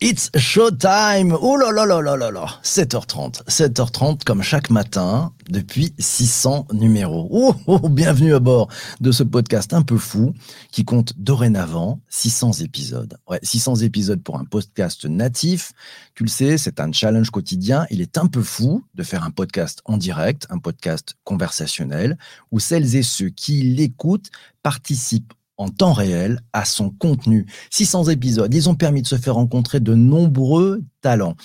It's showtime! Oh là là là là là là! 7h30. 7h30 comme chaque matin depuis 600 numéros. Oh, oh, bienvenue à bord de ce podcast un peu fou qui compte dorénavant 600 épisodes. Ouais, 600 épisodes pour un podcast natif. Tu le sais, c'est un challenge quotidien. Il est un peu fou de faire un podcast en direct, un podcast conversationnel où celles et ceux qui l'écoutent participent en temps réel à son contenu. 600 épisodes, ils ont permis de se faire rencontrer de nombreux talents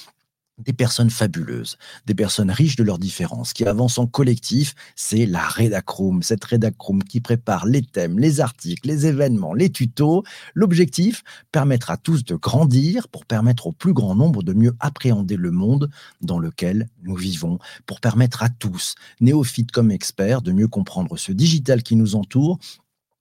des personnes fabuleuses, des personnes riches de leurs différences, qui avancent en collectif, c'est la Redacroom, cette Redacroom qui prépare les thèmes, les articles, les événements, les tutos. L'objectif, permettre à tous de grandir pour permettre au plus grand nombre de mieux appréhender le monde dans lequel nous vivons, pour permettre à tous, néophytes comme experts, de mieux comprendre ce digital qui nous entoure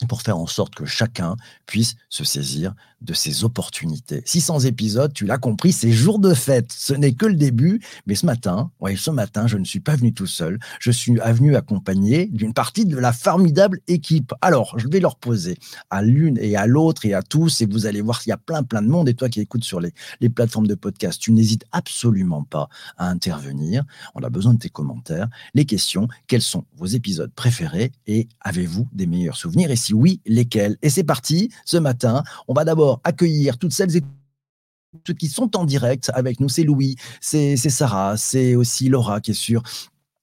pour faire en sorte que chacun puisse se saisir de ces opportunités. 600 épisodes, tu l'as compris, c'est jour de fête. Ce n'est que le début, mais ce matin, ouais, ce matin, je ne suis pas venu tout seul. Je suis venu accompagné d'une partie de la formidable équipe. Alors, je vais leur poser à l'une et à l'autre et à tous, et vous allez voir qu'il y a plein, plein de monde. Et toi qui écoutes sur les, les plateformes de podcast, tu n'hésites absolument pas à intervenir. On a besoin de tes commentaires, les questions. Quels sont vos épisodes préférés et avez-vous des meilleurs souvenirs? Et oui, lesquels Et c'est parti. Ce matin, on va d'abord accueillir toutes celles et ceux qui sont en direct avec nous. C'est Louis, c'est Sarah, c'est aussi Laura qui est sur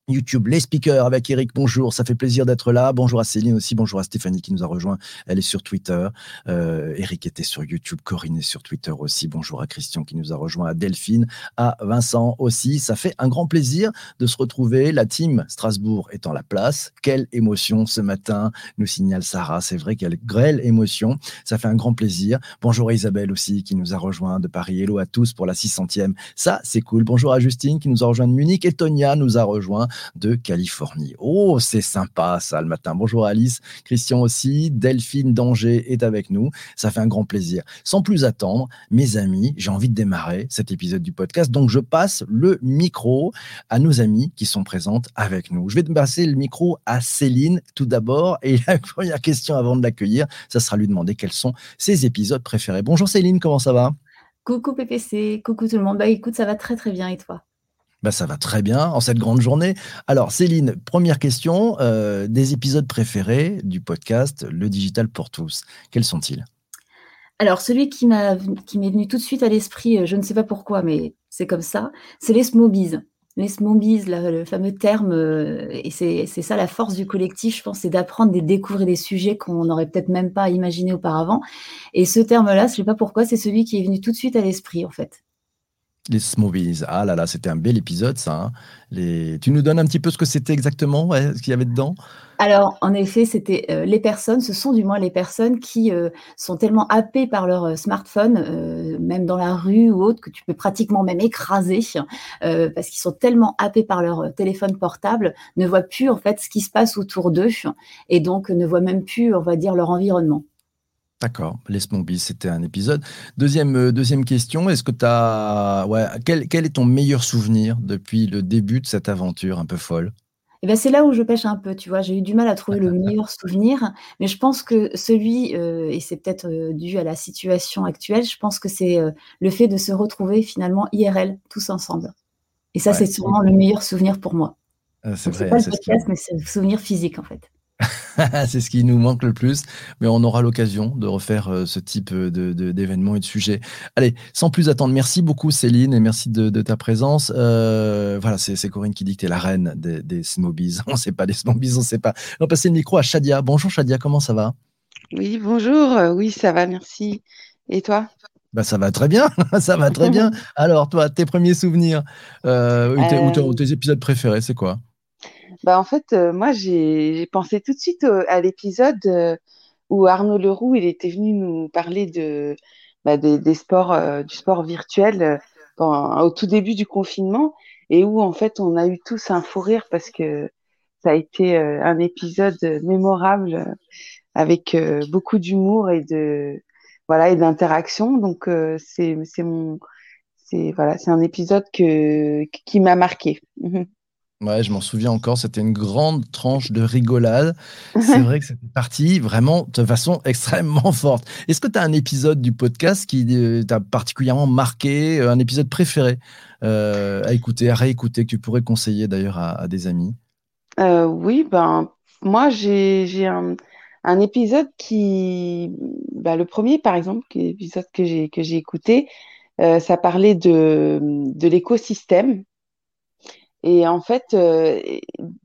YouTube, les speakers avec Eric. Bonjour, ça fait plaisir d'être là. Bonjour à Céline aussi. Bonjour à Stéphanie qui nous a rejoint. Elle est sur Twitter. Euh, Eric était sur YouTube. Corinne est sur Twitter aussi. Bonjour à Christian qui nous a rejoint. À Delphine, à Vincent aussi. Ça fait un grand plaisir de se retrouver. La team Strasbourg est en la place. Quelle émotion ce matin, nous signale Sarah. C'est vrai quelle grêle émotion. Ça fait un grand plaisir. Bonjour à Isabelle aussi qui nous a rejoint de Paris. Hello à tous pour la 600e. Ça, c'est cool. Bonjour à Justine qui nous a rejoint de Munich et Tonia nous a rejoint de Californie. Oh, c'est sympa ça le matin. Bonjour Alice, Christian aussi, Delphine Danger est avec nous. Ça fait un grand plaisir. Sans plus attendre, mes amis, j'ai envie de démarrer cet épisode du podcast. Donc je passe le micro à nos amis qui sont présentes avec nous. Je vais passer le micro à Céline tout d'abord. Et la première question avant de l'accueillir, ça sera lui demander quels sont ses épisodes préférés. Bonjour Céline, comment ça va? Coucou PPC, coucou tout le monde. Bah écoute, ça va très très bien et toi? Bah, ça va très bien en cette grande journée. Alors, Céline, première question, euh, des épisodes préférés du podcast Le Digital pour tous. Quels sont-ils? Alors, celui qui m'est venu tout de suite à l'esprit, euh, je ne sais pas pourquoi, mais c'est comme ça, c'est les smobies. Les smobies, le fameux terme, euh, et c'est ça la force du collectif, je pense, c'est d'apprendre et découvrir des sujets qu'on n'aurait peut-être même pas imaginé auparavant. Et ce terme-là, je ne sais pas pourquoi, c'est celui qui est venu tout de suite à l'esprit, en fait. Les Smoothies. Ah là là, c'était un bel épisode, ça. Hein. Tu nous donnes un petit peu ce que c'était exactement, ce qu'il y avait dedans? Alors, en effet, c'était euh, les personnes, ce sont du moins les personnes qui euh, sont tellement happées par leur euh, smartphone, même dans la rue ou autre, que tu peux pratiquement même écraser, parce qu'ils sont tellement happés par leur téléphone portable, ne voient plus en fait ce qui se passe autour d'eux, et donc ne voient même plus, on va dire, leur environnement. D'accord, Les Smobies, c'était un épisode. Deuxième, euh, deuxième question, est-ce que tu as. Ouais, quel, quel, est ton meilleur souvenir depuis le début de cette aventure un peu folle? Eh ben, c'est là où je pêche un peu, tu vois. J'ai eu du mal à trouver le meilleur souvenir, mais je pense que celui, euh, et c'est peut-être euh, dû à la situation actuelle, je pense que c'est le fait de se retrouver finalement IRL, tous ensemble. Et ça, c'est sûrement le meilleur souvenir pour moi. Ah, c'est vrai. pas le podcast, mais c'est le souvenir physique, en fait. c'est ce qui nous manque le plus, mais on aura l'occasion de refaire euh, ce type de, d'événements et de sujets. Allez, sans plus attendre, merci beaucoup Céline et merci de, ta présence. Euh, voilà, c'est, Corinne qui dit que tu es la reine des, des smobies. On ne sait pas des smobies, on ne sait pas. On va passer le micro à Shadia. Bonjour Shadia, comment ça va? Oui, bonjour. Euh, oui, ça va, merci. Et toi? Bah, ça va très bien, ça va très bien. Alors, toi, tes premiers souvenirs ou tes épisodes préférés, c'est quoi? Bah, en fait, euh, moi, j'ai pensé tout de suite à l'épisode euh, où Arnaud Leroux, il était venu nous parler de, bah, des, sports, euh, du sport virtuel au tout début du confinement et où, en fait, on a eu tous un fou rire parce que ça a été un épisode mémorable avec beaucoup d'humour et de, voilà, et d'interaction. Donc, c'est mon, c'est, voilà, c'est un épisode que, qui m'a marqué. Ouais, je m'en souviens encore, c'était une grande tranche de rigolade. C'est vrai que c'était parti vraiment de façon extrêmement forte. Est-ce que tu as un épisode du podcast qui euh, t'a particulièrement marqué, euh, un épisode préféré euh, à écouter, à réécouter, que tu pourrais conseiller d'ailleurs à, des amis? Oui, ben, moi j'ai un, un, épisode qui. Ben, le premier, par exemple, l'épisode que j'ai écouté, ça parlait de, de l'écosystème et en fait, euh,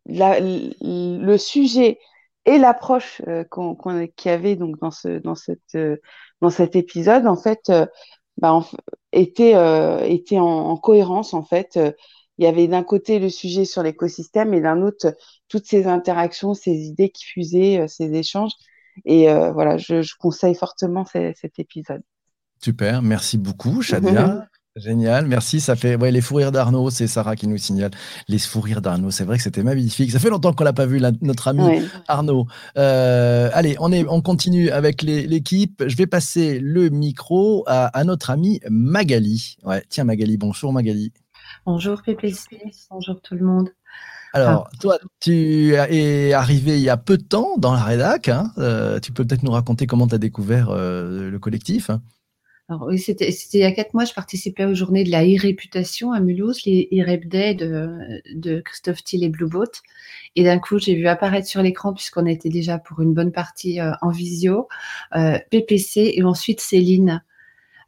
le sujet et l'approche euh, qu'on qu'il y avait donc dans ce dans cette euh, dans cet épisode en fait bah, était était en, cohérence en fait il y avait d'un côté le sujet sur l'écosystème et d'un autre toutes ces interactions ces idées qui fusaient ces échanges. Et voilà je, je, conseille fortement cet épisode. Super merci beaucoup Shadia Génial, merci. Ça fait ouais, les fous rires d'Arnaud, c'est Sarah qui nous signale. Les fous rires d'Arnaud, c'est vrai que c'était magnifique. Ça fait longtemps qu'on l'a pas vu, notre ami Arnaud. Euh, allez, on, est, on continue avec l'équipe. Je vais passer le micro à, notre ami Magali. Ouais, tiens Magali, bonjour Magali. Bonjour PPC, bonjour tout le monde. Alors, ah. toi, tu es arrivé il y a peu de temps dans la rédac. Hein. Euh, tu peux peut-être nous raconter comment tu as découvert euh, le collectif hein. Alors oui, c'était il y a quatre mois, je participais aux journées de la e-réputation à Mulhouse, les e-rep de, de Christophe Thiel et Blueboat. Et d'un coup, j'ai vu apparaître sur l'écran, puisqu'on était déjà pour une bonne partie euh, en visio, euh, PPC et ensuite Céline.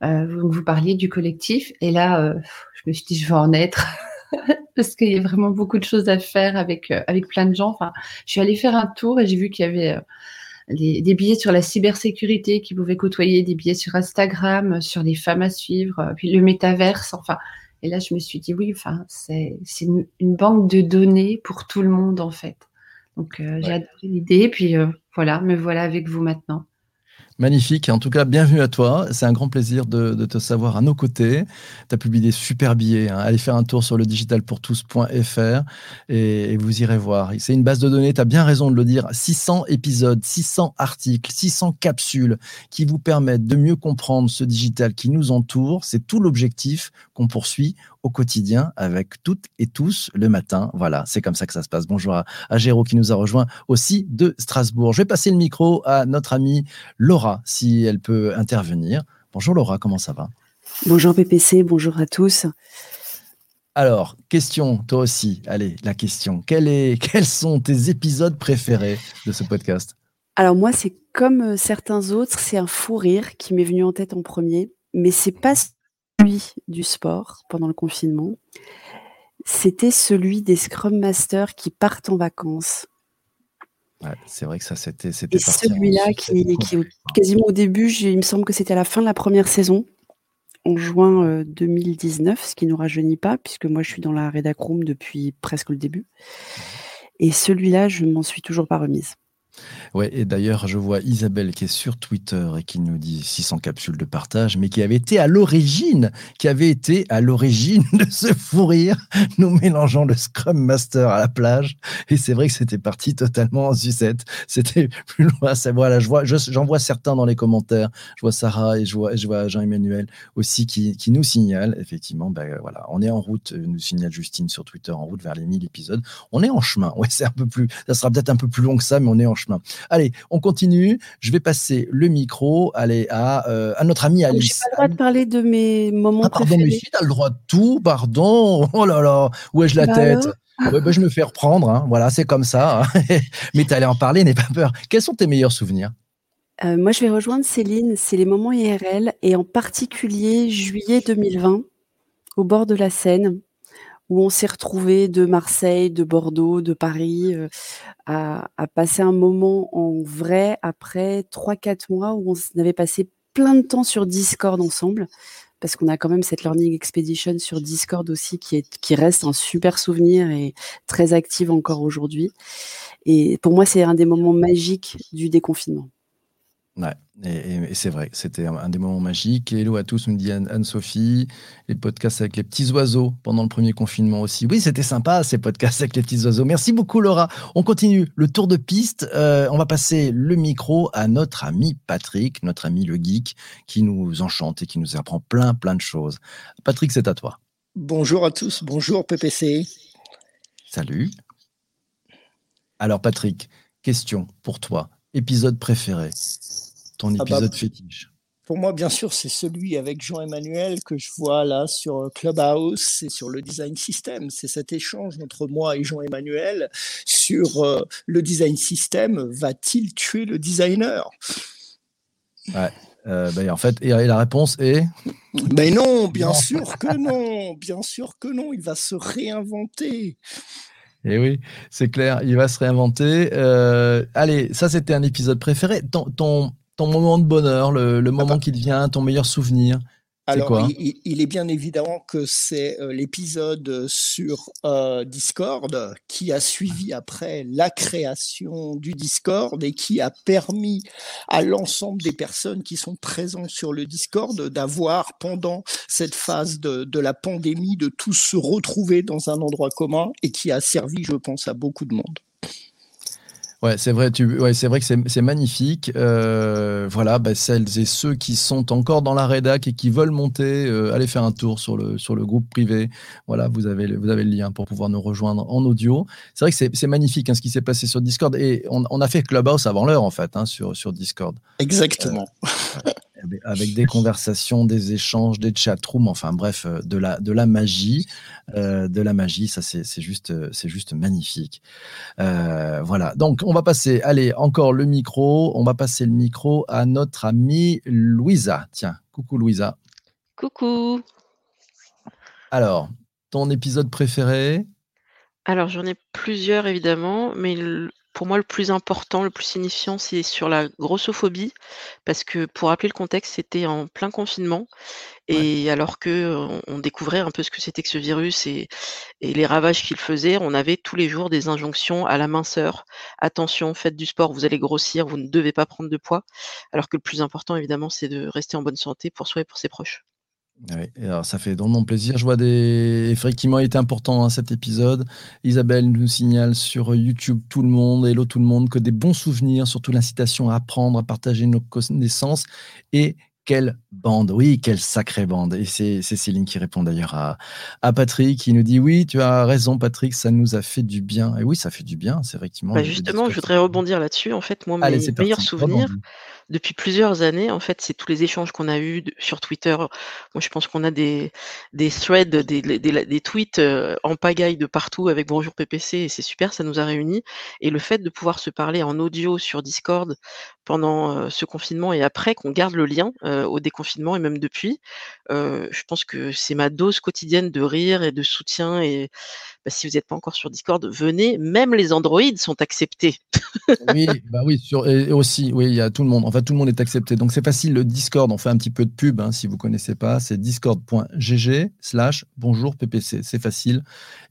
Euh, vous, vous parliez du collectif. Et là, euh, je me suis dit, je vais en être. parce qu'il y a vraiment beaucoup de choses à faire avec, euh, avec plein de gens. Enfin, je suis allée faire un tour et j'ai vu qu'il y avait des billets sur la cybersécurité qui pouvaient côtoyer des billets sur Instagram, sur les femmes à suivre, euh, puis le métaverse, enfin. Et là, je me suis dit, oui, enfin, c'est une, une, banque de données pour tout le monde, en fait. Donc, euh, j'ai adoré l'idée, puis euh, voilà, me voilà avec vous maintenant. Magnifique. En tout cas, bienvenue à toi. C'est un grand plaisir de, te savoir à nos côtés. Tu as publié des super billets. Hein. Allez faire un tour sur le digitalpourtous.fr et, et vous irez voir. C'est une base de données, tu as bien raison de le dire. 600 épisodes, 600 articles, 600 capsules qui vous permettent de mieux comprendre ce digital qui nous entoure. C'est tout l'objectif qu'on poursuit au quotidien avec toutes et tous le matin. Voilà, c'est comme ça que ça se passe. Bonjour à, à Géraud qui nous a rejoint aussi de Strasbourg. Je vais passer le micro à notre amie Laura, si elle peut intervenir. Bonjour Laura, comment ça va? Bonjour PPC, bonjour à tous. Alors, question, toi aussi. Allez, la question. est, quels sont tes épisodes préférés de ce podcast? Alors moi, c'est comme euh, certains autres, c'est un fou rire qui m'est venu en tête en premier, mais c'est pas du sport pendant le confinement, c'était celui des Scrum Masters qui partent en vacances. c'est vrai que ça, c'était. Et celui-là, qui, qui, quasiment au début, il me semble que c'était à la fin de la première saison, en juin 2019, euh, ce qui ne nous rajeunit pas, puisque moi, je suis dans la Redacroom depuis presque le début. Et celui-là, je m'en suis toujours pas remise. Ouais, et d'ailleurs, je vois Isabelle qui est sur Twitter et qui nous dit 600 capsules de partage, mais qui avait été à l'origine, qui avait été à l'origine de ce fou rire, nous mélangeant le Scrum Master à la plage. Et c'est vrai que c'était parti totalement en sucette. C'était plus loin. Ça, voilà, je vois, j'en vois certains dans les commentaires. Je vois Sarah et je vois, je vois Jean-Emmanuel aussi qui, qui, nous signale, effectivement, ben voilà, on est en route, nous signale Justine sur Twitter, en route vers les 1000 épisodes. On est en chemin. Ouais, c'est un peu plus, ça sera peut-être un peu plus long que ça, mais on est en chemin Allez, on continue. Je vais passer le micro allez, à, euh, à notre ami Alice. Je n'ai pas le droit de parler de mes moments ah, pardon, préférés. mais si, tu as le droit de tout, pardon. Oh là là, où ai-je la bah tête bah, Je me fais reprendre, hein. voilà, c'est comme ça. Hein. mais tu allais en parler, n'aie pas peur. Quels sont tes meilleurs souvenirs? Euh, Moi, je vais rejoindre Céline, c'est les moments IRL, et en particulier juillet 2020, au bord de la Seine où on s'est retrouvés de Marseille, de Bordeaux, de Paris, euh, à, passer un moment en vrai après 3-4 mois où on avait passé plein de temps sur Discord ensemble, parce qu'on a quand même cette Learning Expedition sur Discord aussi qui, est, qui reste un super souvenir et très active encore aujourd'hui. Et pour moi, c'est un des moments magiques du déconfinement. Ouais, et, c'est vrai, c'était un, des moments magiques. Hello à tous, nous dit Anne-Sophie. Les podcasts avec les petits oiseaux pendant le premier confinement aussi. Oui, c'était sympa ces podcasts avec les petits oiseaux. Merci beaucoup Laura. On continue le tour de piste. Euh, on va passer le micro à notre ami Patrick, notre ami le geek, qui nous enchante et qui nous apprend plein, plein de choses. Patrick, c'est à toi. Bonjour à tous, bonjour PPC. Salut. Alors Patrick, question pour toi. Épisode préféré Ton Ah bah, épisode fétiche Pour moi, bien sûr, c'est celui avec Jean-Emmanuel que je vois là sur Clubhouse et sur le design system. C'est cet échange entre moi et Jean-Emmanuel sur euh, le design system. Va-t-il tuer le designer? Euh, ben, En fait, et, et la réponse est Mais non, bien Non. sûr que non. Bien sûr que non. Il va se réinventer. Eh oui, c'est clair, il va se réinventer. Euh, allez, ça c'était un épisode préféré. Ton, ton, ton moment de bonheur, le, le moment bah. qui te vient, ton meilleur souvenir. Alors, il, est bien évidemment que c'est euh, l'épisode sur euh, Discord qui a suivi après la création du Discord et qui a permis à l'ensemble des personnes qui sont présentes sur le Discord d'avoir, pendant cette phase de, de la pandémie, de tous se retrouver dans un endroit commun et qui a servi, je pense, à beaucoup de monde. Ouais, c'est vrai, tu, ouais, c'est vrai que c'est magnifique. Euh, voilà, bah, celles et ceux qui sont encore dans la rédac et qui veulent monter, euh, allez faire un tour sur le, sur le groupe privé. Voilà, vous avez, le- vous avez le lien pour pouvoir nous rejoindre en audio. C'est vrai que c'est magnifique hein, ce qui s'est passé sur Discord. Et on, on a fait Clubhouse avant l'heure, en fait, hein, sur, sur Discord. Exactement. Avec- avec des conversations, des échanges, des chatrooms, enfin bref, euh, de la, de la magie, euh, de la magie, ça c'est c'est juste, euh, c'est juste magnifique. Euh, voilà, donc on va passer, allez, encore le micro, on va passer le micro à notre amie Louisa. Tiens, coucou Louisa. Coucou. Alors, ton épisode préféré? Alors, j'en ai plusieurs évidemment, mais pour moi, le plus important, le plus signifiant, c'est sur la grossophobie, parce que pour rappeler le contexte, c'était en plein confinement, et alors que on, on découvrait un peu ce que c'était que ce virus et, et les ravages qu'il faisait, on avait tous les jours des injonctions à la minceur. Attention, faites du sport, vous allez grossir, vous ne devez pas prendre de poids, alors que le plus important, évidemment, c'est de rester en bonne santé pour soi et pour ses proches. Oui, et alors ça fait drôlement plaisir. Je vois des. Effectivement, il important hein, cet épisode. Isabelle nous signale sur YouTube tout le monde, hello tout le monde, que des bons souvenirs, surtout l'incitation à apprendre, à partager nos connaissances. Et quelle bande, oui, quelle sacrée bande. Et c'est Céline qui répond d'ailleurs à, à Patrick, qui nous dit Oui, tu as raison, Patrick, ça nous a fait du bien. Et oui, ça fait du bien, c'est effectivement. Bah justement, je voudrais rebondir là-dessus. En fait, moi, Allez, mes parti. meilleurs souvenirs, rebondis. Depuis plusieurs années, en fait, c'est tous les échanges qu'on a eus sur Twitter. Moi, je pense qu'on a des, threads, des, tweets euh, en pagaille de partout avec Bonjour PPC et c'est super, ça nous a réunis. Et le fait de pouvoir se parler en audio sur Discord pendant euh, ce confinement et après, qu'on garde le lien euh, au déconfinement et même depuis, je pense que c'est ma dose quotidienne de rire et de soutien. Et bah, si vous n'êtes pas encore sur Discord, venez. Même les androïdes sont acceptés. Oui, bah oui, sur, aussi, oui, il y a tout le monde. Tout le monde est accepté. Donc, c'est facile. Le Discord, on fait un petit peu de pub, hein, si vous connaissez pas. C'est discord.gg slash bonjour PPC. C'est facile.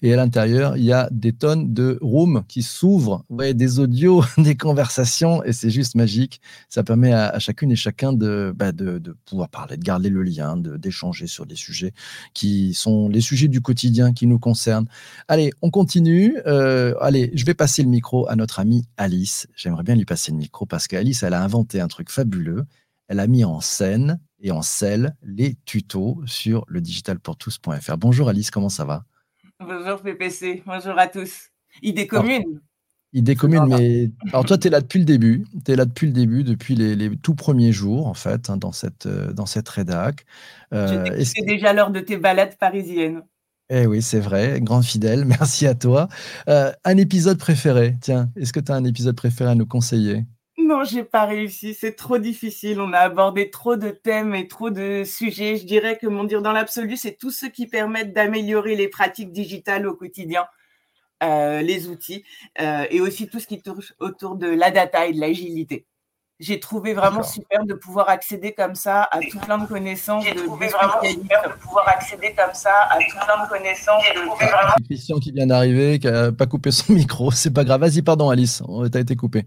Et à l'intérieur, il y a des tonnes de rooms qui s'ouvrent, ouais, des audios, des conversations, et c'est juste magique. Ça permet à, chacune et chacun de, bah, de, pouvoir parler, de garder le lien, d'échanger sur des sujets qui sont les sujets du quotidien qui nous concernent. Allez, on continue. Euh, allez, je vais passer le micro à notre amie Alice. J'aimerais bien lui passer le micro parce qu'Alice, elle a inventé un truc fabuleux. Elle a mis en scène et en selle les tutos sur le digitalpourtous.fr. Bonjour Alice, comment ça va? Bonjour PPC, bonjour à tous. Idée commune. Idée commune, mais alors toi, tu es là depuis le début. Tu es là depuis le début, depuis les, les tout premiers jours, en fait, hein, dans cette, euh, dans cette rédac. Euh, C'est que- déjà l'heure de tes balades parisiennes. Eh oui, c'est vrai, grand fidèle, merci à toi. Euh, un épisode préféré, tiens, est-ce que tu as un épisode préféré à nous conseiller? Non, j'ai pas réussi, c'est trop difficile. On a abordé trop de thèmes et trop de sujets. Je dirais que mon dire dans l'absolu, c'est tout ce qui permettent d'améliorer les pratiques digitales au quotidien, euh, les outils, euh, et aussi tout ce qui tourne autour de la data et de l'agilité. J'ai trouvé vraiment super de pouvoir accéder comme ça à tout plein de connaissances. J'ai trouvé de vraiment super de pouvoir accéder comme ça à tout plein de connaissances. Christian qui vient d'arriver, qui n'a pas coupé son micro, c'est pas grave. Vas-y, pardon Alice, tu as été coupé.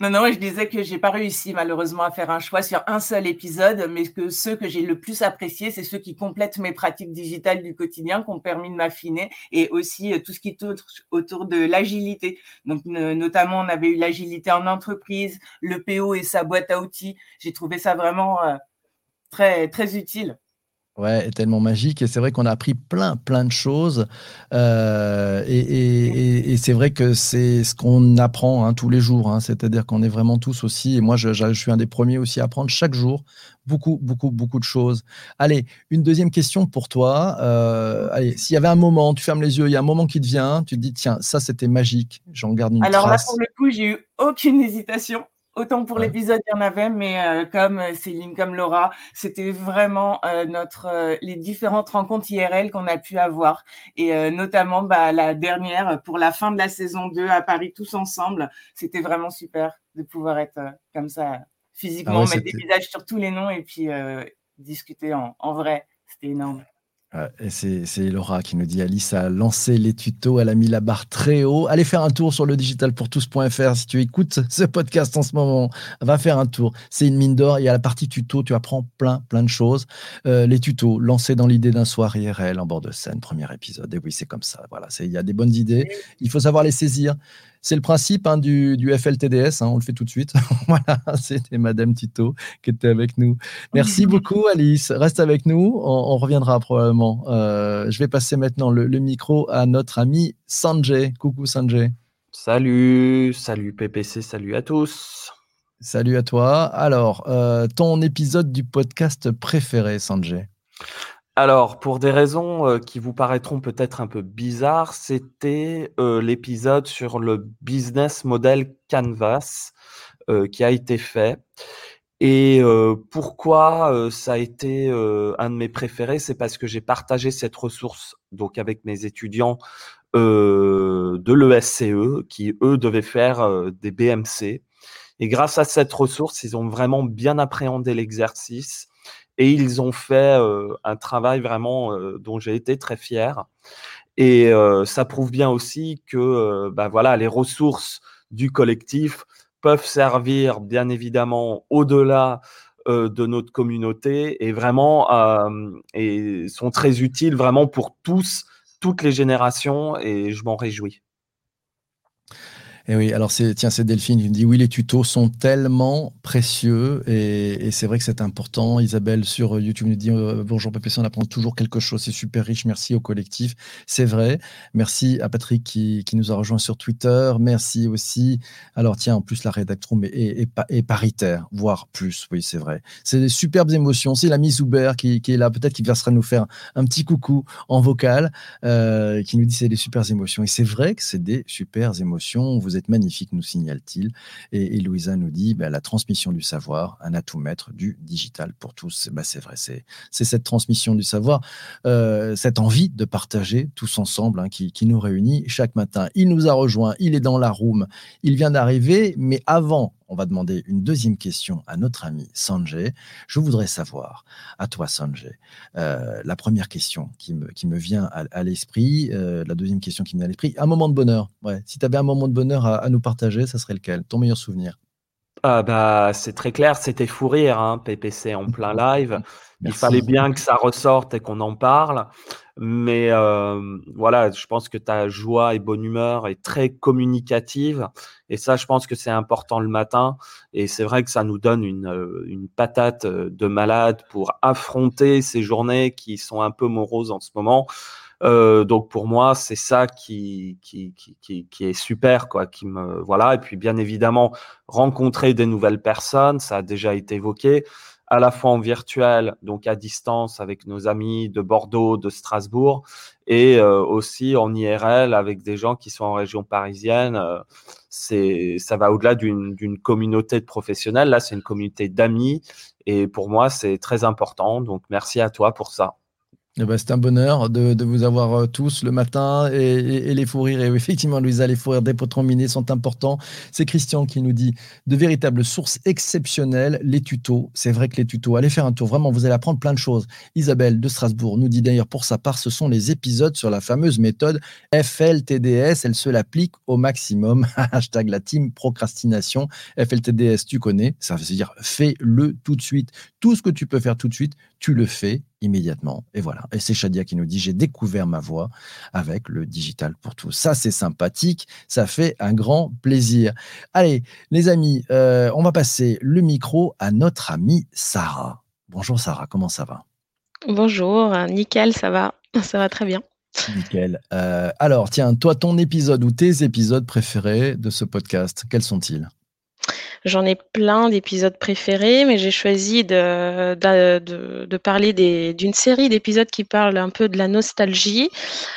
Non, non, je disais que j'ai pas réussi malheureusement à faire un choix sur un seul épisode, mais que ceux que j'ai le plus appréciés, c'est ceux qui complètent mes pratiques digitales du quotidien, qui ont permis de m'affiner, et aussi euh, tout ce qui tourne autour de l'agilité. Donc, no- notamment, on avait eu l'agilité en entreprise, le PO et sa boîte à outils. J'ai trouvé ça vraiment euh, très, très utile. Ouais, est tellement magique. Et c'est vrai qu'on a appris plein, plein de choses. Euh, et, et, et c'est vrai que c'est ce qu'on apprend hein, tous les jours. Hein. C'est-à-dire qu'on est vraiment tous aussi. Et moi, je, je, suis un des premiers aussi à apprendre chaque jour beaucoup, beaucoup, beaucoup de choses. Allez, une deuxième question pour toi. Euh, allez, s'il y avait un moment, tu fermes les yeux, il y a un moment qui te vient, tu te dis, tiens, ça c'était magique, j'en garde une Alors trace. là, pour le coup, j'ai eu aucune hésitation. Autant pour Ouais. l'épisode, il y en avait, mais euh, comme euh, Céline, comme Laura, c'était vraiment euh, notre euh, les différentes rencontres IRL qu'on a pu avoir. Et euh, notamment bah, la dernière pour la fin de la saison 2 à Paris, tous ensemble. C'était vraiment super de pouvoir être euh, comme ça physiquement, Ah ouais, mettre des visages sur tous les noms et puis euh, discuter en, en vrai. C'était énorme. Ouais, et c'est Laura qui nous dit Alice a lancé les tutos, elle a mis la barre très haut. Allez faire un tour sur le digitalpourtous.fr si tu écoutes ce podcast en ce moment. Va faire un tour. C'est une mine d'or. Il y a la partie tuto, tu apprends plein, plein de choses. Euh, les tutos lancés dans l'idée d'un soir IRL en bord de scène, premier épisode. Et oui, c'est comme ça. Voilà, il y a des bonnes idées. Il faut savoir les saisir. C'est le principe hein, du, du FLTDS. hein, on le fait tout de suite. voilà, c'était Madame Tuto qui était avec nous. Merci beaucoup, Alice. Reste avec nous. On, on reviendra probablement. Euh, je vais passer maintenant le, le micro à notre ami Sanjay. Coucou, Sanjay. Salut, salut PPC, salut à tous. Salut à toi. Alors, euh, ton épisode du podcast préféré, Sanjay? Alors, pour des raisons euh, qui vous paraîtront peut-être un peu bizarres, c'était euh, l'épisode sur le business model Canvas euh, qui a été fait. Et pourquoi ça a été un de mes préférés, c'est parce que j'ai partagé cette ressource donc avec mes étudiants de l'ESCE qui eux devaient faire des BMC. Et grâce à cette ressource, ils ont vraiment bien appréhendé l'exercice et ils ont fait euh, un travail vraiment euh, dont j'ai été très fier. Et euh, ça prouve bien aussi que bah voilà, les ressources du collectif peuvent servir bien évidemment au-delà de notre communauté et vraiment euh, sont très utiles vraiment pour tous, toutes les générations et je m'en réjouis. Et oui, alors c'est tiens, c'est Delphine qui me dit oui, les tutos sont tellement précieux et, c'est vrai que c'est important. Isabelle sur YouTube nous dit euh, bonjour PPC, on apprend toujours quelque chose, c'est super riche. Merci au collectif, c'est vrai. Merci à Patrick qui, qui nous a rejoint sur Twitter. Merci aussi. Alors tiens, en plus la rédactrice est, est, est, pa- est paritaire, voire plus. Oui, c'est vrai. C'est des superbes émotions. C'est l'ami Zuber qui, qui est là, peut-être qu'il viendra nous faire un petit coucou en vocal, euh, qui nous dit c'est des super émotions. Et c'est vrai que c'est des super émotions. Vous êtes magnifique, nous signale-t-il. Et, Louisa nous dit bah, la transmission du savoir, un atout maître du digital pour tous. Bah, c'est vrai, c'est c'est cette transmission du savoir, euh, cette envie de partager tous ensemble hein, qui, qui nous réunit chaque matin. Il nous a rejoint, il est dans la room, il vient d'arriver, mais avant, on va demander une deuxième question à notre ami Sanjay. Je voudrais savoir, à toi Sanjay, euh, la première question qui me, qui me vient à, à l'esprit, euh, la deuxième question qui me vient à l'esprit, un moment de bonheur. Ouais. Si tu avais un moment de bonheur à, à nous partager, ça serait lequel? Ton meilleur souvenir? Ah bah, c'est très clair, c'était fou rire, hein, PPC en plein live. Il fallait bien que ça ressorte et qu'on en parle. Mais euh, voilà, je pense que ta joie et bonne humeur est très communicative. Et ça, je pense que c'est important le matin. Et c'est vrai que ça nous donne une, euh, une patate euh, de malade pour affronter ces journées qui sont un peu moroses en ce moment. Euh, donc pour moi, c'est ça qui, qui, qui, qui, qui est super, quoi. Qui me voilà. Et puis bien évidemment, rencontrer des nouvelles personnes, ça a déjà été évoqué, à la fois en virtuel, donc à distance avec nos amis de Bordeaux, de Strasbourg, et euh, aussi en IRL avec des gens qui sont en région parisienne. Euh, c'est ça va au-delà d'une d'une communauté de professionnels. Là, c'est une communauté d'amis, et pour moi, c'est très important. Donc merci à toi pour ça. Eh ben, c'est un bonheur de, vous avoir euh, tous le matin et les fous rires. Et effectivement, Louisa, les fous rires des potrons minés sont importants. C'est Christian qui nous dit de véritables sources exceptionnelles, les tutos. C'est vrai que les tutos, allez faire un tour. Vraiment, vous allez apprendre plein de choses. Isabelle de Strasbourg nous dit d'ailleurs pour sa part, ce sont les épisodes sur la fameuse méthode FLTDS. Elle se l'applique au maximum. Hashtag la team procrastination. FLTDS, tu connais. Ça veut dire fais-le tout de suite. Tout ce que tu peux faire tout de suite, tu le fais immédiatement. Et voilà. Et c'est Shadia qui nous dit, j'ai découvert ma voix avec le digital pour tous. Ça, c'est sympathique. Ça fait un grand plaisir. Allez, les amis, euh, on va passer le micro à notre amie Sarah. Bonjour Sarah, comment ça va? Bonjour, nickel, ça va, ça va très bien. Nickel. Euh, alors, tiens, toi, ton épisode ou tes épisodes préférés de ce podcast, quels sont-ils? J'en ai plein d'épisodes préférés, mais j'ai choisi de, de, parler d'une série d'épisodes qui parlent un peu de la nostalgie.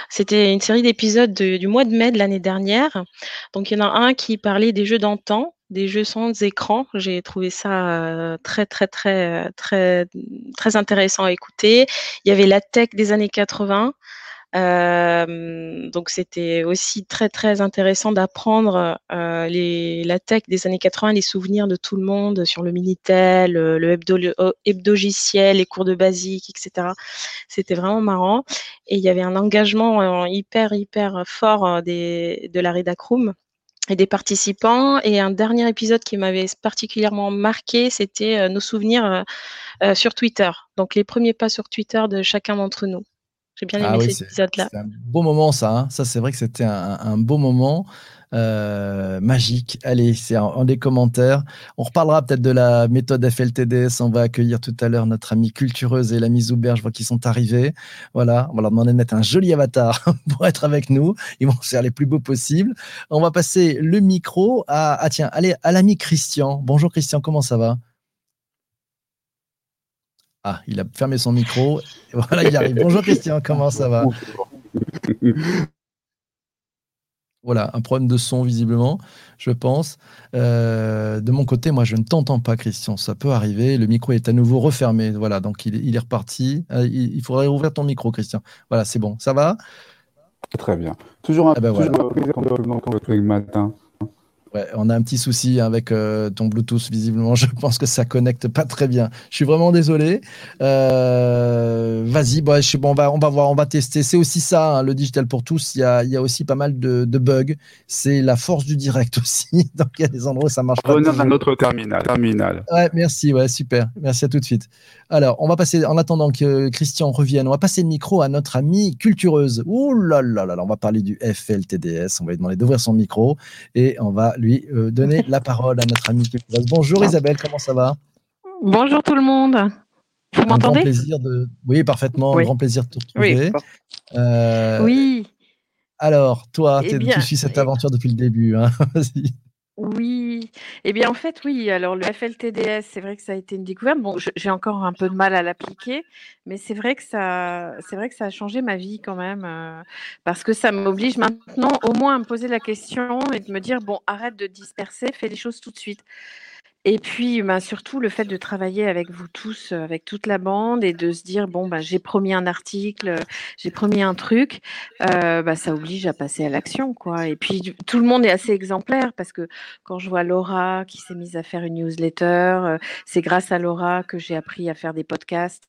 C'était une série d'épisodes du mois de mai de l'année dernière. Donc, il y en a un qui parlait des jeux d'antan, des jeux sans écran. J'ai trouvé ça euh, très, très, très, très, très intéressant à écouter. Il y avait la tech des années 80. Euh, donc c'était aussi très très intéressant d'apprendre euh, la tech des années 80, les souvenirs de tout le monde sur le Minitel, le, hebdo, hebdogiciel, les cours de basique, etc. C'était vraiment marrant. Et il y avait un engagement hyper hyper fort de la Redacroom et des participants. Et un dernier épisode qui m'avait particulièrement marqué, c'était nos souvenirs sur Twitter. Donc les premiers pas sur Twitter de chacun d'entre nous. J'ai bien aimé ah cet épisode-là. C'est un beau moment, ça. Hein. Ça, c'est vrai que c'était un, beau moment. Euh, magique. Allez, c'est en, des commentaires. On reparlera peut-être de la méthode FLTDS. On va accueillir tout à l'heure notre amie cultureuse et l'ami Zuber. Je vois qu'ils sont arrivés. Voilà, on va leur demander de mettre un joli avatar pour être avec nous. Ils vont faire les plus beaux possibles. On va passer le micro à, ah tiens, allez, à l'ami Christian. Bonjour Christian, comment ça va? Ah, il a fermé son micro. Voilà, il arrive. Bonjour Christian, comment ça va Voilà, un problème de son visiblement, je pense. Euh, de mon côté, moi, je ne t'entends pas, Christian. Ça peut arriver. Le micro est à nouveau refermé. Voilà, donc il, est reparti. Euh, il, faudrait ouvrir ton micro, Christian. Voilà, c'est bon. Ça va Très bien. Toujours un ah ben plaisir matin on a un petit souci avec euh, ton Bluetooth, visiblement. Je pense que ça connecte pas très bien. Je suis vraiment désolé. Euh, vas-y, bon, je, bon, on, va, on va voir, on va tester. C'est aussi ça, hein, le digital pour tous. Il y a, y a aussi pas mal de, bugs. C'est la force du direct aussi. Donc, il y a des endroits où ça marche pas. On a un autre terminal. terminal. Ouais, merci. Ouais, super. Merci à tout de suite. Alors, on va passer, en attendant que Christian revienne, on va passer le micro à notre amie cultureuse. Ouh là là là là, on va parler du FLTDS. On va lui demander d'ouvrir son micro et on va lui euh, donner la parole à notre amie. Bonjour Isabelle, comment ça va? Bonjour tout le monde. Vous m'entendez? plaisir de. Oui, parfaitement. Un grand plaisir de te retrouver. Oui. Euh, oui. Alors, toi, eh tu suis cette aventure depuis le début. Hein oui, eh bien, en fait, oui. Alors, le FLTDS, c'est vrai que ça a été une découverte. Bon, j'ai encore un peu de mal à l'appliquer, mais c'est vrai que ça, c'est vrai que ça a changé ma vie quand même, euh, parce que ça m'oblige maintenant au moins à me poser la question et de me dire, bon, arrête de disperser, fais les choses tout de suite. Et puis, ben, surtout, le fait de travailler avec vous tous, euh, avec toute la bande et de se dire, bon, ben, j'ai promis un article, j'ai promis un truc, euh, bah, ça oblige à passer à l'action. quoi. Et puis, tout le monde est assez exemplaire parce que quand je vois Laura qui s'est mise à faire une newsletter, euh, c'est grâce à Laura que j'ai appris à faire des podcasts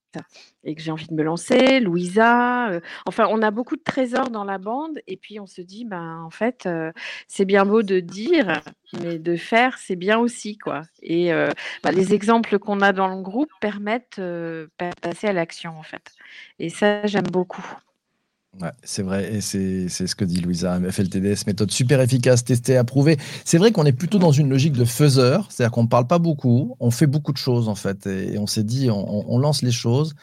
et que j'ai envie de me lancer, Louisa. Euh, enfin, on a beaucoup de trésors dans la bande et puis on se dit, ben, en fait, euh, c'est bien beau de dire, mais de faire, c'est bien aussi. quoi. Et euh, bah, les exemples qu'on a dans le groupe permettent de passer à l'action, en fait. Et ça, j'aime beaucoup. Ouais, c'est vrai, et c'est ce que dit Louisa. FLTDS, méthode super efficace, testée, approuvée. C'est vrai qu'on est plutôt dans une logique de faiseur, c'est-à-dire qu'on ne parle pas beaucoup, on fait beaucoup de choses en fait, et, on s'est dit, on, lance les choses,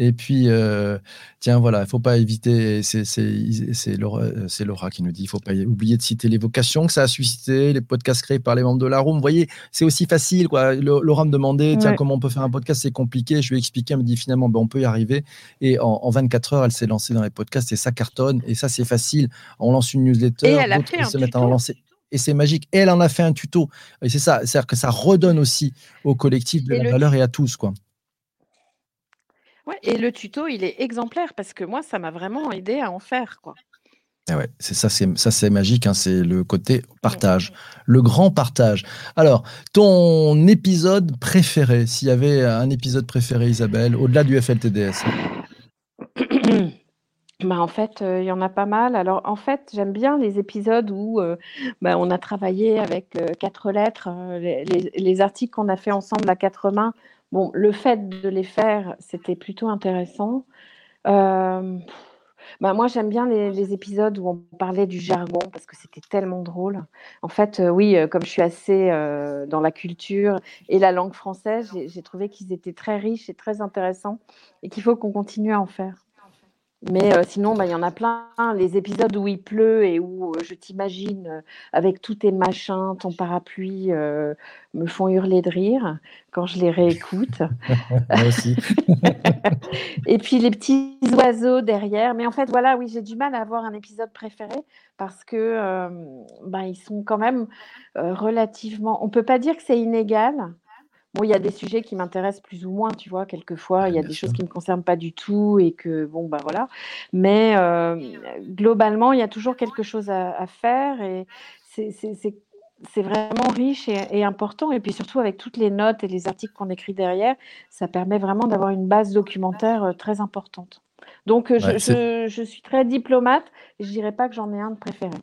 et puis, euh, tiens, voilà, il ne faut pas éviter, c'est Laura, euh, Laura, qui nous dit, il ne faut pas oublier de citer les vocations que ça a suscité, les podcasts créés par les membres de la room. Vous voyez, c'est aussi facile. Quoi. Laura me demandait, tiens, comment on peut faire un podcast C'est compliqué. Je lui ai expliqué, elle me dit, finalement, ben, on peut y arriver. Et en, 24 heures, elle s'est lancée dans les podcasts et ça cartonne. Et ça, c'est facile. On lance une newsletter, et elle a fait se mettent à en lancer et c'est magique. Et elle en a fait un tuto. Et c'est ça, c'est-à-dire que ça redonne aussi au collectif de la valeur et à tous, quoi. Ouais, et le tuto, il est exemplaire parce que moi, ça m'a vraiment aidé à en faire, quoi. Ah ouais, c'est ça, c'est ça, c'est magique. Hein, c'est le côté partage, le grand partage. Alors, ton épisode préféré, s'il y avait un épisode préféré, Isabelle, au-delà du FLTDS. Bah, en fait, il y en a pas mal. Alors, en fait, j'aime bien les épisodes où bah, on a travaillé avec quatre lettres, les, les, articles qu'on a fait ensemble à quatre mains. Bon, le fait de les faire, c'était plutôt intéressant. Bah, moi, j'aime bien les, épisodes où on parlait du jargon parce que c'était tellement drôle. En fait, oui, comme je suis assez dans la culture et la langue française, j'ai trouvé qu'ils étaient très riches et très intéressants et qu'il faut qu'on continue à en faire. Mais euh, sinon, bah, il y en a plein. Les épisodes où il pleut et où euh, je t'imagine euh, avec tous tes machins, ton parapluie, me font hurler de rire quand je les réécoute. Moi aussi. Et puis les petits oiseaux derrière. Mais en fait, voilà, oui, j'ai du mal à avoir un épisode préféré parce que ben, ils sont quand même relativement. On peut pas dire que c'est inégal. Bon, il y a des sujets qui m'intéressent plus ou moins, tu vois. Quelquefois, il y a bien des sûr. choses qui me concernent pas du tout et que bon, bah voilà. Mais euh, globalement, il y a toujours quelque chose à, à faire et c'est vraiment riche et, et important. Et puis surtout, avec toutes les notes et les articles qu'on écrit derrière, ça permet vraiment d'avoir une base documentaire euh, très importante. Donc, euh, je, Ouais, c'est- je- je suis très diplomate et je dirais pas que j'en ai un de préféré.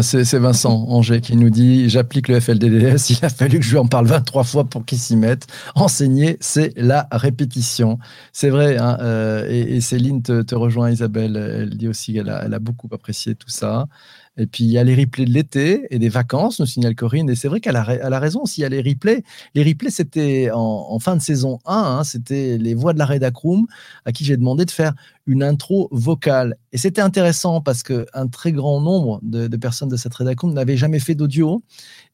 C'est Vincent Angers qui nous dit J'applique le FLDDS. Il a fallu que je lui en parle 23 fois pour qu'il s'y mette. Enseigner, c'est la répétition. C'est vrai. hein, euh, et, Céline te, rejoint, Isabelle. Elle dit aussi qu'elle a, elle a beaucoup apprécié tout ça. Et puis, il y a les replays de l'été et des vacances, nous signale Corinne. Et c'est vrai qu'elle a, a raison aussi. Il y a les replays. Les replays, c'était en, en fin de saison 1. hein, c'était les voix de la Redacroom à qui j'ai demandé de faire une intro vocale. Et c'était intéressant parce qu'un très grand nombre de, personnes de cette rédaction n'avaient jamais fait d'audio.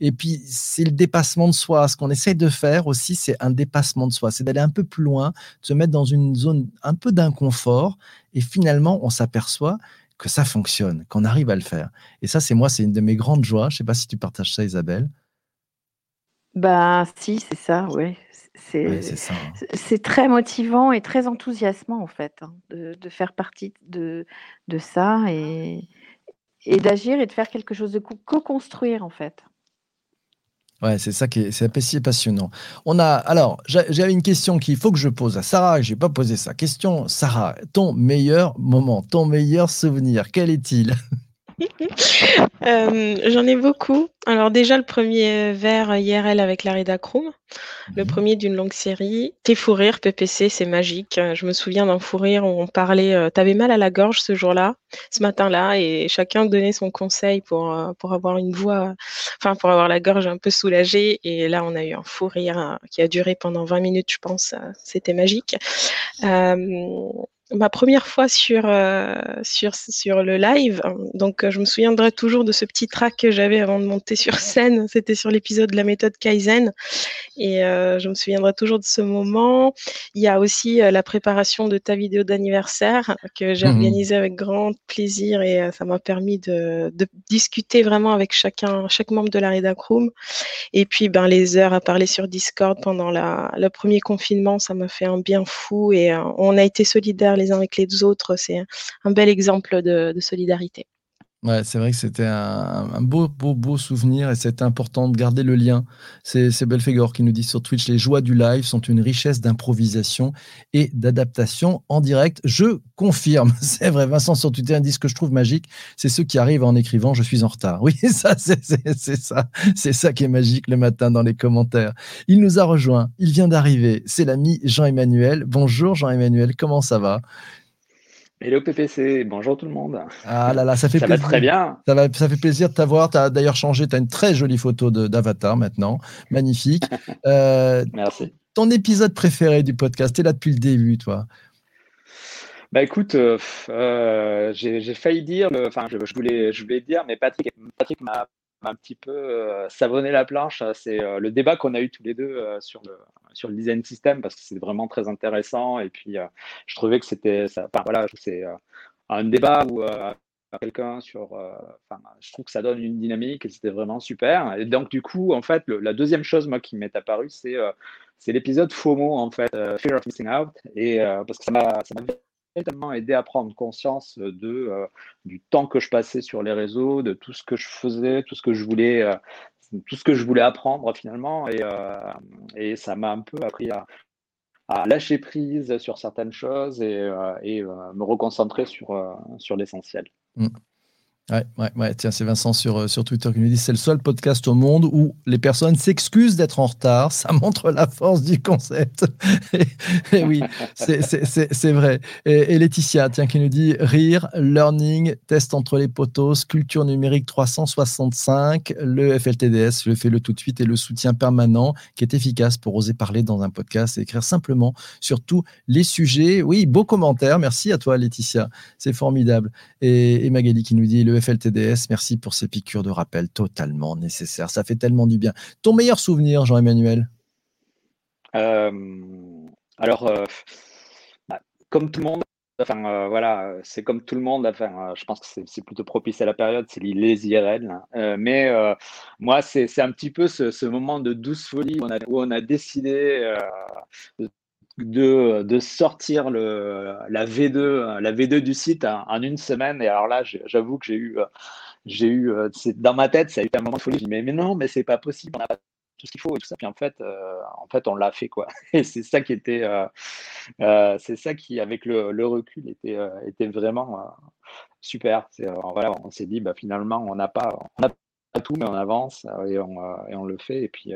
Et puis, c'est le dépassement de soi. Ce qu'on essaye de faire aussi, c'est un dépassement de soi. C'est d'aller un peu plus loin, de se mettre dans une zone un peu d'inconfort. Et finalement, on s'aperçoit que ça fonctionne, qu'on arrive à le faire. Et ça, c'est moi, c'est une de mes grandes joies. Je sais pas si tu partages ça, Isabelle. Bah, si, c'est ça, oui. C'est Ouais, hein. c'est- très motivant et très enthousiasmant, en fait, hein, de, de faire partie de, de ça et, et d'agir et de faire quelque chose de co- co-construire, en fait. Ouais, c'est ça qui est, c'est passionnant. On a, alors, j'a- j'avais une question qu'il faut que je pose à Sarah, je n'ai pas posé ça. Question, Sarah, ton meilleur moment, ton meilleur souvenir, quel est-il? Euh, J'en ai beaucoup. Alors déjà le premier verre IRL avec la Redacroom, le premier d'une longue série. Tes fou rires PPC, c'est magique. Je me souviens d'un fou rire où on parlait, euh, t'avais mal à la gorge ce jour-là, ce matin-là, et chacun donnait son conseil pour, euh, pour avoir une voix, enfin pour avoir la gorge un peu soulagée. Et là, on a eu un fou rire qui a duré pendant 20 minutes, je pense. C'était magique. Ma première fois sur, euh, sur, sur le live, donc euh, je me souviendrai toujours de ce petit track que j'avais avant de monter sur scène. C'était sur l'épisode de la méthode Kaizen. Et euh, je me souviendrai toujours de ce moment. Il y a aussi euh, la préparation de ta vidéo d'anniversaire que j'ai Mhm. organisée avec grand plaisir et ça m'a permis de, de discuter vraiment avec chacun, chaque membre de la Redacroom. Et puis, ben, les heures à parler sur Discord pendant la, le premier confinement, ça m'a fait un bien fou et on a été solidaires les uns avec les autres. C'est un bel exemple de, de solidarité. Ouais, c'est vrai que c'était un, beau, beau, beau souvenir et c'était important de garder le lien. C'est c'est Belphégor qui nous dit sur Twitch les joies du live sont une richesse d'improvisation et d'adaptation en direct. Je confirme, c'est vrai. Vincent sur Twitter dit ce que je trouve magique, c'est ceux qui arrivent en écrivant je suis en retard. Oui, ça, c'est c'est- c'est ça, c'est ça qui est magique le matin dans les commentaires. Il nous a rejoint, il vient d'arriver. C'est l'ami Jean-Emmanuel. Bonjour Jean-Emmanuel, comment ça va? Hello PPC, bonjour tout le monde. Ah là là, ça fait Ça va plaisir. très bien. Ça, va, ça fait plaisir de t'avoir. Tu as d'ailleurs changé, tu as une très jolie photo d'avatar maintenant. Magnifique. Euh, Merci. Ton épisode préféré du podcast, tu es là depuis le début, toi? Bah écoute, euh, euh, j'ai failli dire, enfin je, je voulais, je voulais dire, mais Patrick, Patrick m'a un petit peu euh, savonné la planche. C'est euh, le débat qu'on a eu tous les deux euh, sur le design system parce que c'est vraiment très intéressant. Et puis je trouvais que c'était, voilà, c'est un débat où quelqu'un sur, je trouve que ça donne une dynamique et c'était vraiment super. Et donc du coup, en fait, la deuxième chose moi qui m'est apparue, c'est c'est l'épisode FOMO en fait, Fear of Missing Out, et parce que ça m'a tellement aidé à prendre conscience de, euh, du temps que je passais sur les réseaux, de tout ce que je faisais, tout ce que je voulais, euh, tout ce que je voulais apprendre finalement. Et, euh, ça m'a un peu appris à, lâcher prise sur certaines choses et, me reconcentrer sur, sur l'essentiel. Mm. Ouais, ouais, ouais. Tiens, c'est Vincent sur, euh, sur Twitter qui nous dit c'est le seul podcast au monde où les personnes s'excusent d'être en retard. Ça montre la force du concept. et, oui, c'est vrai. Et, Laetitia, tiens, qui nous dit rire, learning, test entre les potos, culture numérique 365, le FLTDS, le fait le tout de suite et le soutien permanent qui est efficace pour oser parler dans un podcast et écrire simplement sur tous les sujets. Oui, beau commentaire. Merci à toi, Laetitia. C'est formidable. Et, et Magali qui nous dit le FLTDS, merci pour ces piqûres de rappel totalement nécessaires. Ça fait tellement du bien. Ton meilleur souvenir, Jean-Emmanuel? Euh, Alors, euh, bah, comme tout le monde, enfin euh, voilà, c'est comme tout le monde. Enfin, je pense que c'est plutôt propice à la période, c'est les IRL. mais moi, c'est un petit peu ce, moment de douce folie où on a, où on a décidé de, sortir la, V2, la V2 du site en, une semaine. Et alors là, j'avoue que j'ai eu, j'ai eu dans ma tête, ça a été un moment de folie. Je me mais, mais non, mais c'est pas possible, on n'a pas tout ce qu'il faut et tout ça. Puis en fait, euh, en fait on l'a fait. quoi. Et c'est ça qui était, euh, euh, c'est ça qui, avec le, recul, était, était vraiment super. Voilà, on s'est dit, bah, finalement, on n'a pas tout, mais on avance et on, et on le fait. Et puis,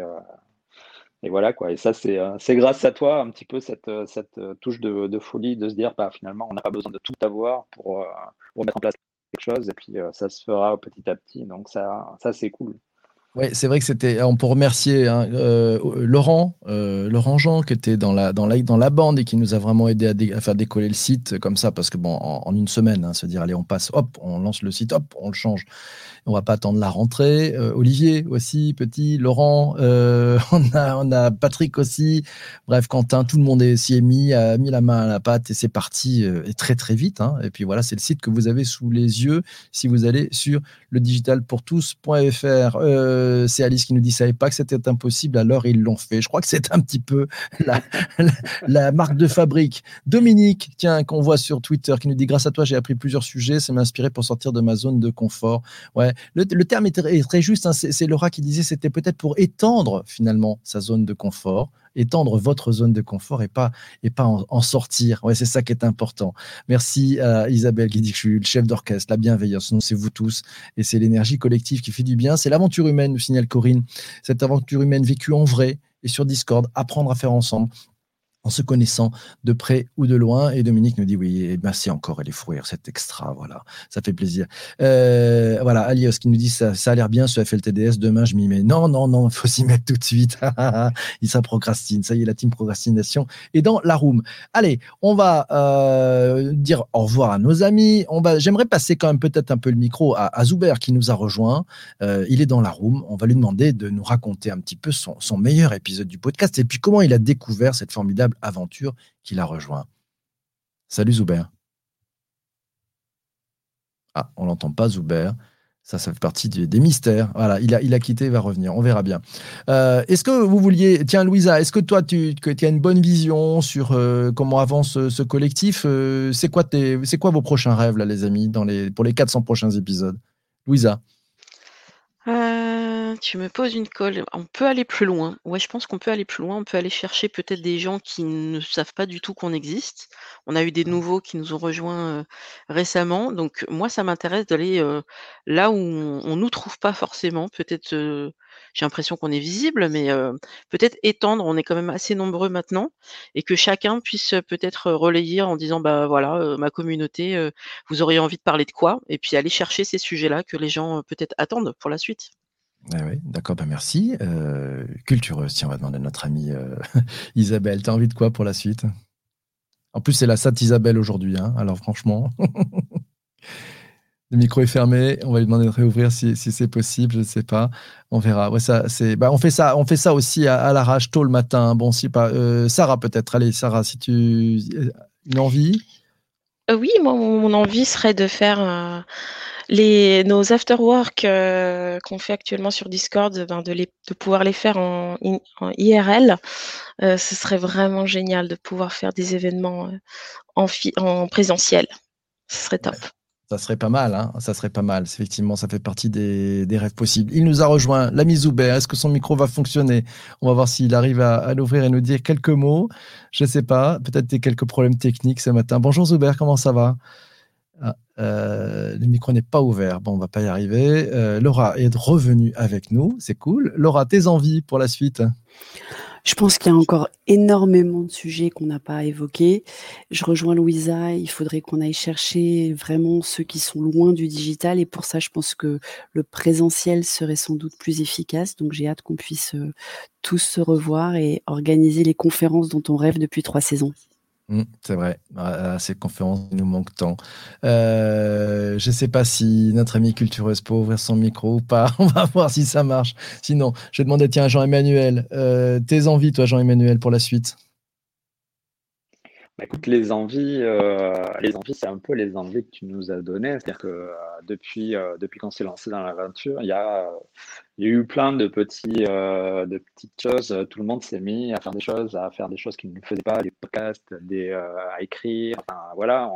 et voilà quoi. Et ça, c'est, euh, c'est grâce à toi un petit peu cette, euh, cette euh, touche de, folie de se dire, bah, finalement, on n'a pas besoin de tout avoir pour, pour mettre en place quelque chose. Et puis, ça se fera petit à petit. Donc, ça, ça c'est cool. Oui, c'est vrai que c'était. On peut remercier hein, Laurent, Laurent Jean, qui était dans la, dans, la, dans la bande et qui nous a vraiment aidé à, faire décoller le site comme ça, parce que bon, en, une semaine, hein, se dire, allez, on passe, hop, on lance le site, hop, on le change. On va pas attendre la rentrée. Euh, Olivier aussi, petit, Laurent, euh, on, a, on a Patrick aussi. Bref, Quentin, tout le monde s'y est mis, a mis la main à la pâte et c'est parti euh, très très vite. Hein. Et puis voilà, c'est le site que vous avez sous les yeux si vous allez sur le digitalpourtous.fr. c'est Alice qui nous dit, savait pas que c'était impossible, alors ils l'ont fait. Je crois que c'est un petit peu la, la, marque de fabrique. Dominique, tiens, qu'on voit sur Twitter, qui nous dit, grâce à toi, j'ai appris plusieurs sujets, ça m'a inspiré pour sortir de ma zone de confort. Ouais, le, terme est très, juste. Hein. c'est Laura qui disait c'était peut-être pour étendre finalement sa zone de confort, étendre votre zone de confort et pas, et pas en, sortir. C'est ça qui est important. Merci à Isabelle qui dit que je suis le chef d'orchestre, la bienveillance. C'est vous tous. Et c'est l'énergie collective qui fait du bien. C'est l'aventure humaine, nous signale Corinne. Cette aventure humaine vécue en vrai et sur Discord, apprendre à faire ensemble en se connaissant de près ou de loin. Et Dominique nous dit oui, merci encore, elle est fourir, c'est extra, voilà, ça fait plaisir. Euh, voilà, Alios qui nous dit ça, ça a l'air bien ce FLTDS, demain je m'y mets. Non, non, non, il faut s'y mettre tout de suite. il ça procrastine, ça y est, la team procrastination est dans la room. Allez, on va euh, dire au revoir à nos amis. On va, j'aimerais passer quand même peut-être un peu le micro à, à Zuber qui nous a rejoint. Euh, il est dans la room. On va lui demander de nous raconter un petit peu son, son meilleur épisode du podcast et puis comment il a découvert cette formidable aventure qui l'a rejoint. Salut Zuber. Ah, on l'entend pas Zuber. Ça, ça fait partie des, mystères. Voilà, il a, il a quitté, il va revenir. On verra bien. Euh, est-ce que vous vouliez. Tiens, Louisa, est-ce que toi, tu, tu as une bonne vision sur euh, comment avance ce, collectif euh, C'est quoi, quoi vos prochains rêves, là, les amis, dans les, pour les 400 prochains épisodes? Louisa tu me poses une colle. On peut aller plus loin. Ouais, je pense qu'on peut aller plus loin. On peut aller chercher peut-être des gens qui ne savent pas du tout qu'on existe. On a eu des nouveaux qui nous ont rejoints récemment. Donc moi, ça m'intéresse d'aller là où on, ne nous trouve pas forcément. Peut-être, j'ai l'impression qu'on est visible, mais peut-être étendre. On est quand même assez nombreux maintenant, et que chacun puisse peut-être relayer en disant, bah voilà, ma communauté, vous auriez envie de parler de quoi, et puis aller chercher ces sujets-là que les gens peut-être attendent pour la suite. Ah d'accord, ben merci. Euh, cultureuse, tiens, on va demander à notre amie euh, Isabelle. Tu as envie de quoi pour la suite? En plus, c'est la Sainte Isabelle aujourd'hui, hein, alors franchement. Le micro est fermé, on va lui demander de réouvrir si, c'est possible, je ne sais pas. On verra. Ouais, ça, c'est, bah, on, fait ça, on fait ça aussi à, l'arrache tôt le matin. Bon, si pas. Euh, Sarah, peut-être. Allez, Sarah, si tu. Une envie? Oui, moi, mon envie serait de faire nos afterwork euh, qu'on fait actuellement sur Discord, ben, de, pouvoir les faire en, IRL, euh, ce serait vraiment génial de pouvoir faire des événements euh, en, en présentiel. Ce serait top. Ça serait pas mal, hein ça serait pas mal. Effectivement, ça fait partie des, rêves possibles. Il nous a rejoint, l'ami Zuber. Est-ce que son micro va fonctionner? On va voir s'il arrive à, l'ouvrir et nous dire quelques mots. Je sais pas, peut-être des quelques problèmes techniques ce matin. Bonjour Zuber, comment ça va? Ah, euh, le micro n'est pas ouvert. Bon, on va pas y arriver. Euh, Laura est revenue avec nous. C'est cool. Laura, tes envies pour la suite? Je pense qu'il y a encore énormément de sujets qu'on n'a pas évoqués. Je rejoins Louisa, il faudrait qu'on aille chercher vraiment ceux qui sont loin du digital et pour ça, je pense que le présentiel serait sans doute plus efficace. Donc j'ai hâte qu'on puisse euh, tous se revoir et organiser les conférences dont on rêve depuis trois saisons. Mmh, c'est vrai, à ces conférences, il nous manque tant. Euh, je ne sais pas si notre ami Cultureuse peut ouvrir son micro ou pas. On va voir si ça marche. Sinon, je demander tiens, Jean-Emmanuel, euh, tes envies, toi, Jean-Emmanuel, pour la suite? Bah, écoute, les envies, euh, envies, c'est un peu les envies que tu nous as données. C'est-à-dire que euh, depuis, euh, depuis qu'on s'est lancé dans l'aventure, il y a, il y a eu plein de petits, de petites choses. Tout le monde s'est mis à faire des choses, à faire des choses qu'il ne faisait pas, des podcasts, des, à écrire. Voilà,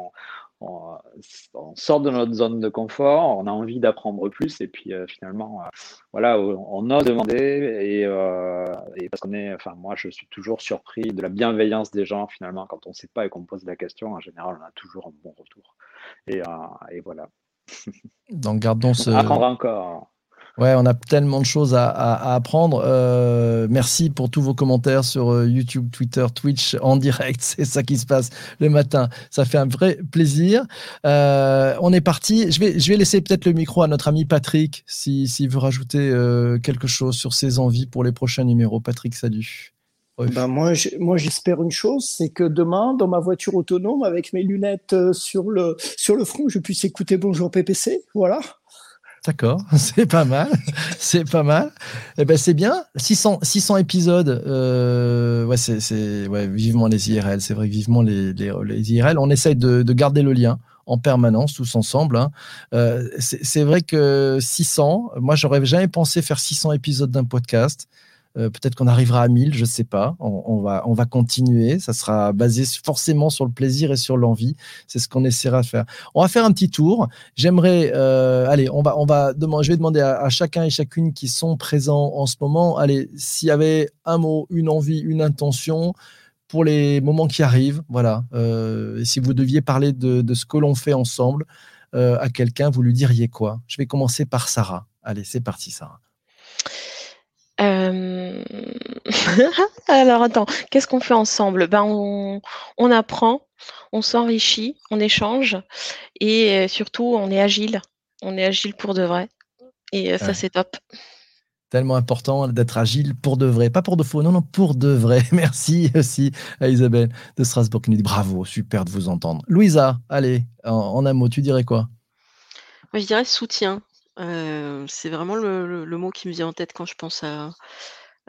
on, sort de notre zone de confort, on a envie d'apprendre plus et puis euh, finalement, euh, voilà, on, ose demander et, euh, et parce qu'on est, enfin moi je suis toujours surpris de la bienveillance des gens finalement quand on ne sait pas et qu'on pose la question, en général on a toujours un bon retour et, et voilà. Donc gardons ce. Apprendre encore. Ouais, on a tellement de choses à, apprendre. Euh, merci pour tous vos commentaires sur euh, YouTube, Twitter, Twitch en direct. C'est ça qui se passe le matin. Ça fait un vrai plaisir. Euh, on est parti. Je vais, je vais laisser peut-être le micro à notre ami Patrick s'il si, veut rajouter quelque chose sur ses envies pour les prochains numéros. Patrick, salut. Ben moi, moi, j'espère une chose, c'est que demain, dans ma voiture autonome, avec mes lunettes sur le, sur le front, je puisse écouter Bonjour PPC. Voilà. D'accord, c'est pas mal, c'est pas mal. Eh ben c'est bien, 600, 600 épisodes. Euh, ouais, c'est ouais, vivement les IRL. C'est vrai, vivement les, les, IRL. On essaye de, de, garder le lien en permanence, tous ensemble. Hein. Euh, c'est vrai que 600. Moi, j'aurais jamais pensé faire 600 épisodes d'un podcast. Euh, peut-être qu'on arrivera à 1000, je ne sais pas. On, va, on va continuer. Ça sera basé forcément sur le plaisir et sur l'envie. C'est ce qu'on essaiera de faire. On va faire un petit tour. J'aimerais, euh, allez, on va, on va demander, je vais demander à, chacun et chacune qui sont présents en ce moment, allez, s'il y avait un mot, une envie, une intention pour les moments qui arrivent, voilà. Euh, si vous deviez parler de, de ce que l'on fait ensemble à quelqu'un, vous lui diriez quoi? Je vais commencer par Sarah. Allez, c'est parti, Sarah. Euh, alors attends, qu'est-ce qu'on fait ensemble? Ben on on apprend, on s'enrichit, on échange et euh, surtout on est agile. On est agile pour de vrai et euh, ça c'est top. Tellement important d'être agile pour de vrai, pas pour de faux, non, non, pour de vrai. Merci aussi à Isabelle de Strasbourg qui nous dit bravo, super de vous entendre. Louisa, allez, en un mot, tu dirais quoi? je dirais soutien c'est vraiment le mot qui me vient en tête quand je pense à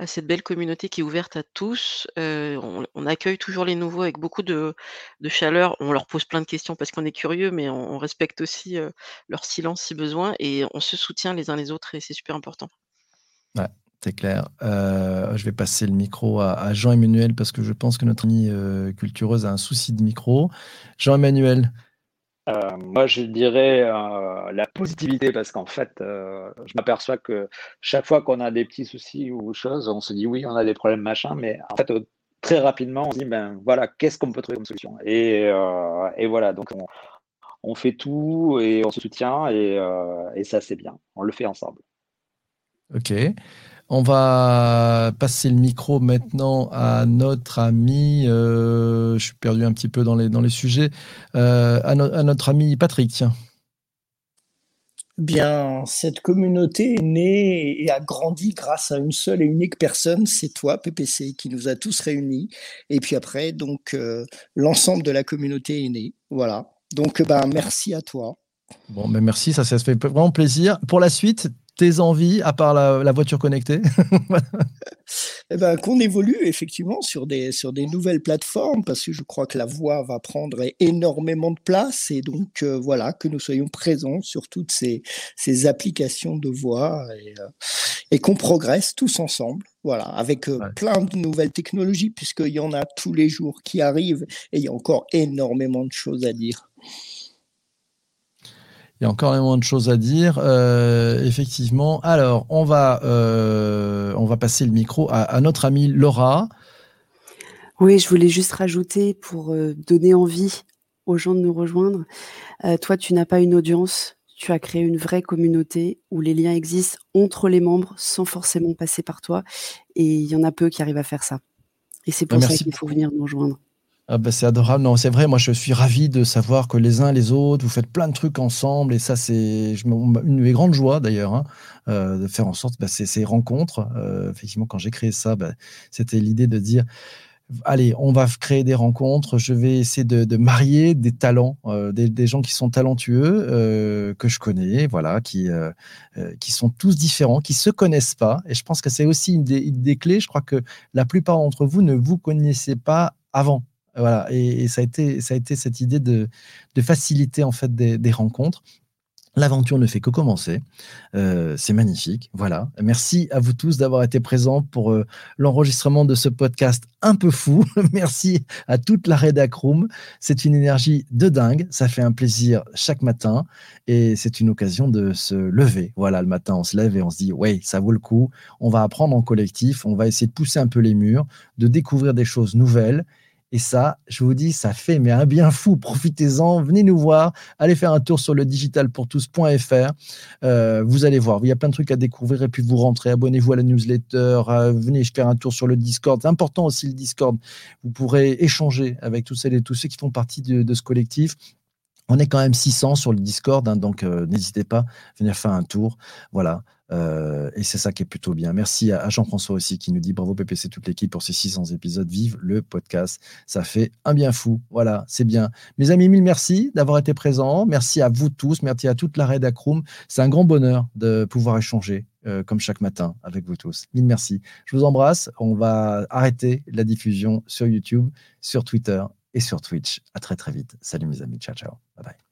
cette belle communauté qui est ouverte à tous. on accueille toujours les nouveaux avec beaucoup de chaleur. On leur pose plein de questions parce qu'on est curieux, mais on respecte aussi, leur silence si besoin et on se soutient les uns les autres et c'est super important. Ouais, c'est clair. je vais passer le micro à Jean-Emmanuel parce que je pense que notre amie, cultureuse a un souci de micro. Jean-Emmanuel? Euh, moi, je dirais euh, la positivité parce qu'en fait, euh, je m'aperçois que chaque fois qu'on a des petits soucis ou choses, on se dit oui, on a des problèmes machin, mais en fait, très rapidement, on se dit ben voilà, qu'est-ce qu'on peut trouver comme solution? Et, voilà, donc on, on, fait tout et on se soutient et, et ça c'est bien, on le fait ensemble. Ok. On va passer le micro maintenant à notre ami, euh, je suis perdu un petit peu dans les, dans les sujets, euh, à, notre ami Patrick. Bien, cette communauté est née et a grandi grâce à une seule et unique personne, c'est toi, PPC, qui nous a tous réunis. Et puis après, donc, euh, l'ensemble de la communauté est né. Voilà. Donc, ben, merci à toi. Bon, ben merci, ça, ça se fait vraiment plaisir. Pour la suite, tes envies, à part la, voiture connectée eh ben, Qu'on évolue effectivement sur des, sur des nouvelles plateformes, parce que je crois que la voix va prendre énormément de place, et donc euh, voilà, que nous soyons présents sur toutes ces, ces applications de voix, et, euh, et qu'on progresse tous ensemble. Voilà, avec euh, plein de nouvelles technologies, puisqu'il y en a tous les jours qui arrivent, et il y a encore énormément de choses à dire. Il y a encore énormément de choses à dire. Euh, effectivement. Alors, on va, euh, on va passer le micro à, notre amie Laura. Oui, je voulais juste rajouter pour euh, donner envie aux gens de nous rejoindre. Euh, toi, tu n'as pas une audience, tu as créé une vraie communauté où les liens existent entre les membres sans forcément passer par toi. Et il y en a peu qui arrivent à faire ça. Et c'est pour Bah, ça qu'il faut venir nous rejoindre. Ah bah, c'est adorable. Non, c'est vrai, moi je suis ravi de savoir que les uns les autres, vous faites plein de trucs ensemble. Et ça, c'est une de mes grandes joies d'ailleurs, hein, euh, de faire en sorte, bah, ces, rencontres. Euh, effectivement, quand j'ai créé ça, bah, c'était l'idée de dire, allez, on va créer des rencontres. Je vais essayer de, marier des talents, euh, des, gens qui sont talentueux, que je connais, voilà, qui, sont tous différents, qui se connaissent pas. Et je pense que c'est aussi une des, une clés. Je crois que la plupart d'entre vous ne vous connaissez pas avant. Voilà, et, ça, a été, ça a été cette idée de, faciliter en fait des, des rencontres. L'aventure ne fait que commencer. Euh, c'est magnifique. Voilà. Merci à vous tous d'avoir été présents pour euh, l'enregistrement de ce podcast un peu fou. Merci à toute la Redac Room. C'est une énergie de dingue. Ça fait un plaisir chaque matin et c'est une occasion de se lever. Voilà, le matin, on se lève et on se dit, ouais, ça vaut le coup. On va apprendre en collectif. On va essayer de pousser un peu les murs, de découvrir des choses nouvelles. Et ça, je vous dis, ça fait mais un bien fou. Profitez-en, venez nous voir, allez faire un tour sur le digitalpourtous.fr. Euh, vous allez voir, il y a plein de trucs à découvrir et puis vous rentrez, abonnez-vous à la newsletter, euh, venez faire un tour sur le Discord. C'est important aussi le Discord. Vous pourrez échanger avec tous celles et tous ceux qui font partie de, ce collectif. On est quand même 600 sur le Discord, hein, donc euh, n'hésitez pas à venir faire un tour. Voilà. Euh, et c'est ça qui est plutôt bien. Merci à, Jean-François aussi qui nous dit bravo PPC toute l'équipe pour ces 600 épisodes. Vive le podcast. Ça fait un bien fou. Voilà, c'est bien. Mes amis, mille merci d'avoir été présents. Merci à vous tous. Merci à toute la Room. C'est un grand bonheur de pouvoir échanger euh, comme chaque matin avec vous tous. Mille merci. Je vous embrasse. On va arrêter la diffusion sur YouTube, sur Twitter et sur Twitch. À très très vite. Salut mes amis. Ciao, ciao. Bye bye.